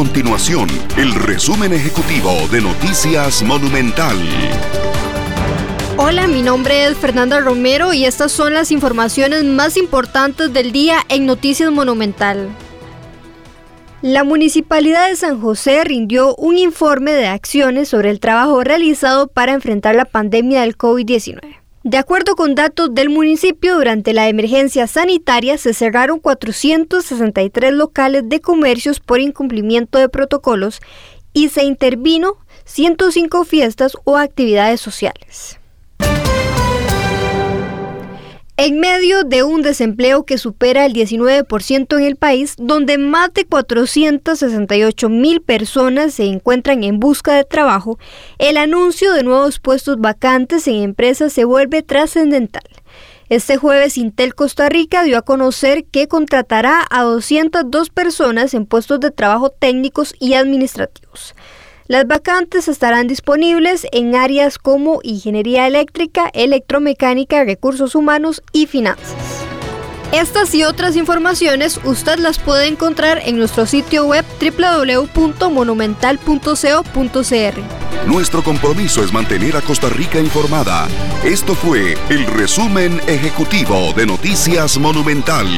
continuación el resumen ejecutivo de Noticias Monumental. Hola, mi nombre es Fernanda Romero y estas son las informaciones más importantes del día en Noticias Monumental. La Municipalidad de San José rindió un informe de acciones sobre el trabajo realizado para enfrentar la pandemia del COVID-19. De acuerdo con datos del municipio, durante la emergencia sanitaria se cerraron 463 locales de comercios por incumplimiento de protocolos y se intervino 105 fiestas o actividades sociales. En medio de un desempleo que supera el 19% en el país, donde más de 468 mil personas se encuentran en busca de trabajo, el anuncio de nuevos puestos vacantes en empresas se vuelve trascendental. Este jueves Intel Costa Rica dio a conocer que contratará a 202 personas en puestos de trabajo técnicos y administrativos. Las vacantes estarán disponibles en áreas como ingeniería eléctrica, electromecánica, recursos humanos y finanzas. Estas y otras informaciones usted las puede encontrar en nuestro sitio web www.monumental.co.cr. Nuestro compromiso es mantener a Costa Rica informada. Esto fue el resumen ejecutivo de Noticias Monumental.